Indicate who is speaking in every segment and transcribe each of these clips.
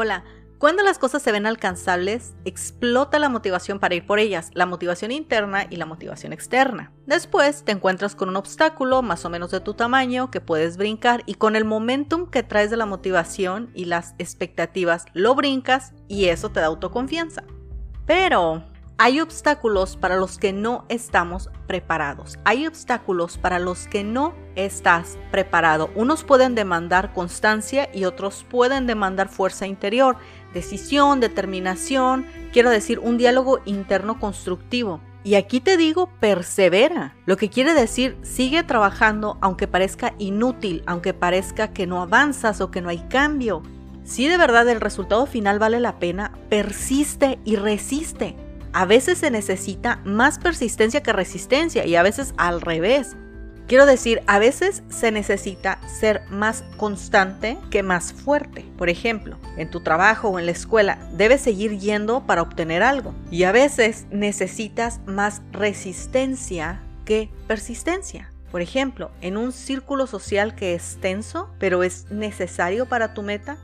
Speaker 1: Hola, cuando las cosas se ven alcanzables, explota la motivación para ir por ellas, la motivación interna y la motivación externa. Después te encuentras con un obstáculo más o menos de tu tamaño que puedes brincar y con el momentum que traes de la motivación y las expectativas lo brincas y eso te da autoconfianza. Pero hay obstáculos para los que no estamos preparados. Hay obstáculos para los que no estás preparado. Unos pueden demandar constancia y otros pueden demandar fuerza interior, decisión, determinación, quiero decir, un diálogo interno constructivo. Y aquí te digo, persevera. Lo que quiere decir, sigue trabajando aunque parezca inútil, aunque parezca que no avanzas o que no hay cambio. Si de verdad el resultado final vale la pena, persiste y resiste a veces se necesita más persistencia que resistencia y a veces al revés. Quiero decir, a veces se necesita ser más constante que más fuerte. Por ejemplo, en tu trabajo o en la escuela debes seguir yendo para obtener algo. Y a veces necesitas más resistencia que persistencia. Por ejemplo, en un círculo social que es tenso, pero es necesario para tu meta,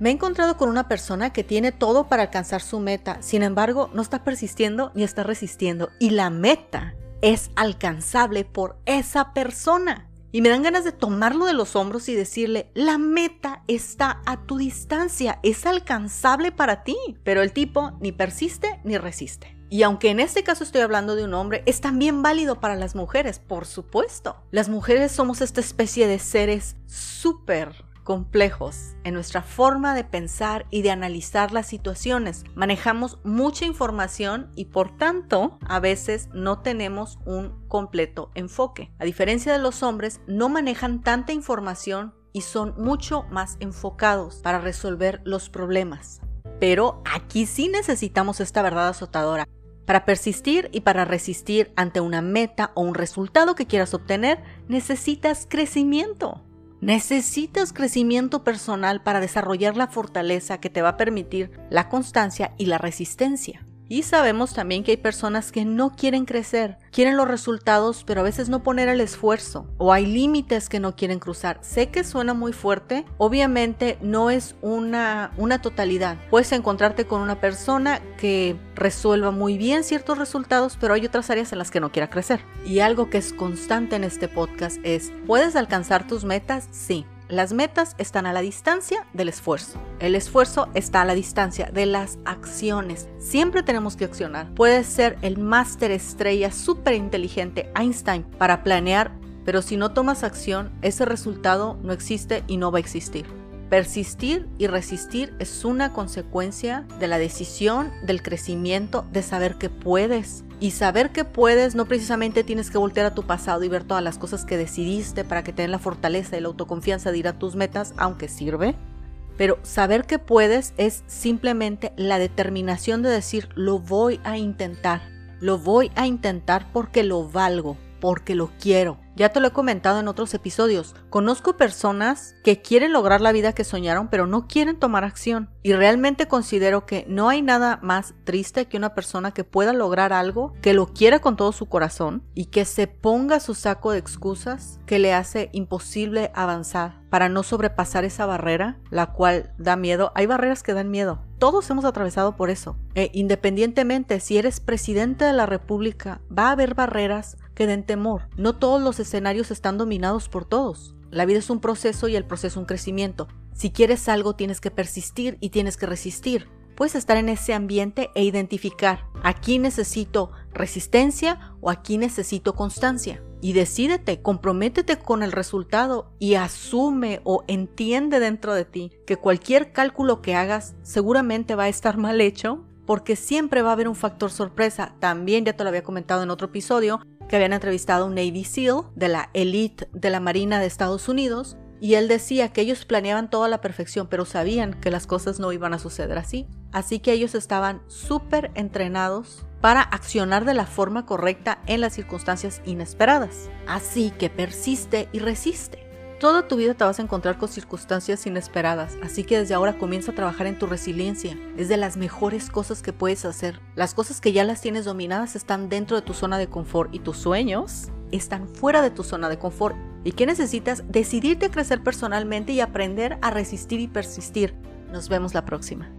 Speaker 1: me he encontrado con una persona que tiene todo para alcanzar su meta, sin embargo no está persistiendo ni está resistiendo y la meta es alcanzable por esa persona. Y me dan ganas de tomarlo de los hombros y decirle, la meta está a tu distancia, es alcanzable para ti. Pero el tipo ni persiste ni resiste. Y aunque en este caso estoy hablando de un hombre, es también válido para las mujeres, por supuesto. Las mujeres somos esta especie de seres súper complejos en nuestra forma de pensar y de analizar las situaciones. Manejamos mucha información y por tanto a veces no tenemos un completo enfoque. A diferencia de los hombres, no manejan tanta información y son mucho más enfocados para resolver los problemas. Pero aquí sí necesitamos esta verdad azotadora. Para persistir y para resistir ante una meta o un resultado que quieras obtener, necesitas crecimiento. Necesitas crecimiento personal para desarrollar la fortaleza que te va a permitir la constancia y la resistencia. Y sabemos también que hay personas que no quieren crecer, quieren los resultados, pero a veces no poner el esfuerzo o hay límites que no quieren cruzar. Sé que suena muy fuerte, obviamente no es una, una totalidad. Puedes encontrarte con una persona que resuelva muy bien ciertos resultados, pero hay otras áreas en las que no quiera crecer. Y algo que es constante en este podcast es, ¿puedes alcanzar tus metas? Sí. Las metas están a la distancia del esfuerzo. El esfuerzo está a la distancia de las acciones. Siempre tenemos que accionar. Puedes ser el máster estrella súper inteligente Einstein para planear, pero si no tomas acción, ese resultado no existe y no va a existir. Persistir y resistir es una consecuencia de la decisión, del crecimiento, de saber que puedes. Y saber que puedes no precisamente tienes que voltear a tu pasado y ver todas las cosas que decidiste para que tengas la fortaleza y la autoconfianza de ir a tus metas, aunque sirve. Pero saber que puedes es simplemente la determinación de decir lo voy a intentar. Lo voy a intentar porque lo valgo, porque lo quiero. Ya te lo he comentado en otros episodios. Conozco personas que quieren lograr la vida que soñaron, pero no quieren tomar acción. Y realmente considero que no hay nada más triste que una persona que pueda lograr algo, que lo quiera con todo su corazón y que se ponga su saco de excusas que le hace imposible avanzar para no sobrepasar esa barrera, la cual da miedo. Hay barreras que dan miedo. Todos hemos atravesado por eso. E independientemente si eres presidente de la República, va a haber barreras que den temor. No todos los escenarios están dominados por todos. La vida es un proceso y el proceso un crecimiento. Si quieres algo tienes que persistir y tienes que resistir. Puedes estar en ese ambiente e identificar, aquí necesito resistencia o aquí necesito constancia. Y decídete, comprométete con el resultado y asume o entiende dentro de ti que cualquier cálculo que hagas seguramente va a estar mal hecho porque siempre va a haber un factor sorpresa. También ya te lo había comentado en otro episodio, que habían entrevistado a un Navy SEAL de la elite de la Marina de Estados Unidos y él decía que ellos planeaban toda la perfección, pero sabían que las cosas no iban a suceder así. Así que ellos estaban súper entrenados para accionar de la forma correcta en las circunstancias inesperadas. Así que persiste y resiste. Toda tu vida te vas a encontrar con circunstancias inesperadas, así que desde ahora comienza a trabajar en tu resiliencia. Es de las mejores cosas que puedes hacer. Las cosas que ya las tienes dominadas están dentro de tu zona de confort y tus sueños están fuera de tu zona de confort. ¿Y qué necesitas? Decidirte a crecer personalmente y aprender a resistir y persistir. Nos vemos la próxima.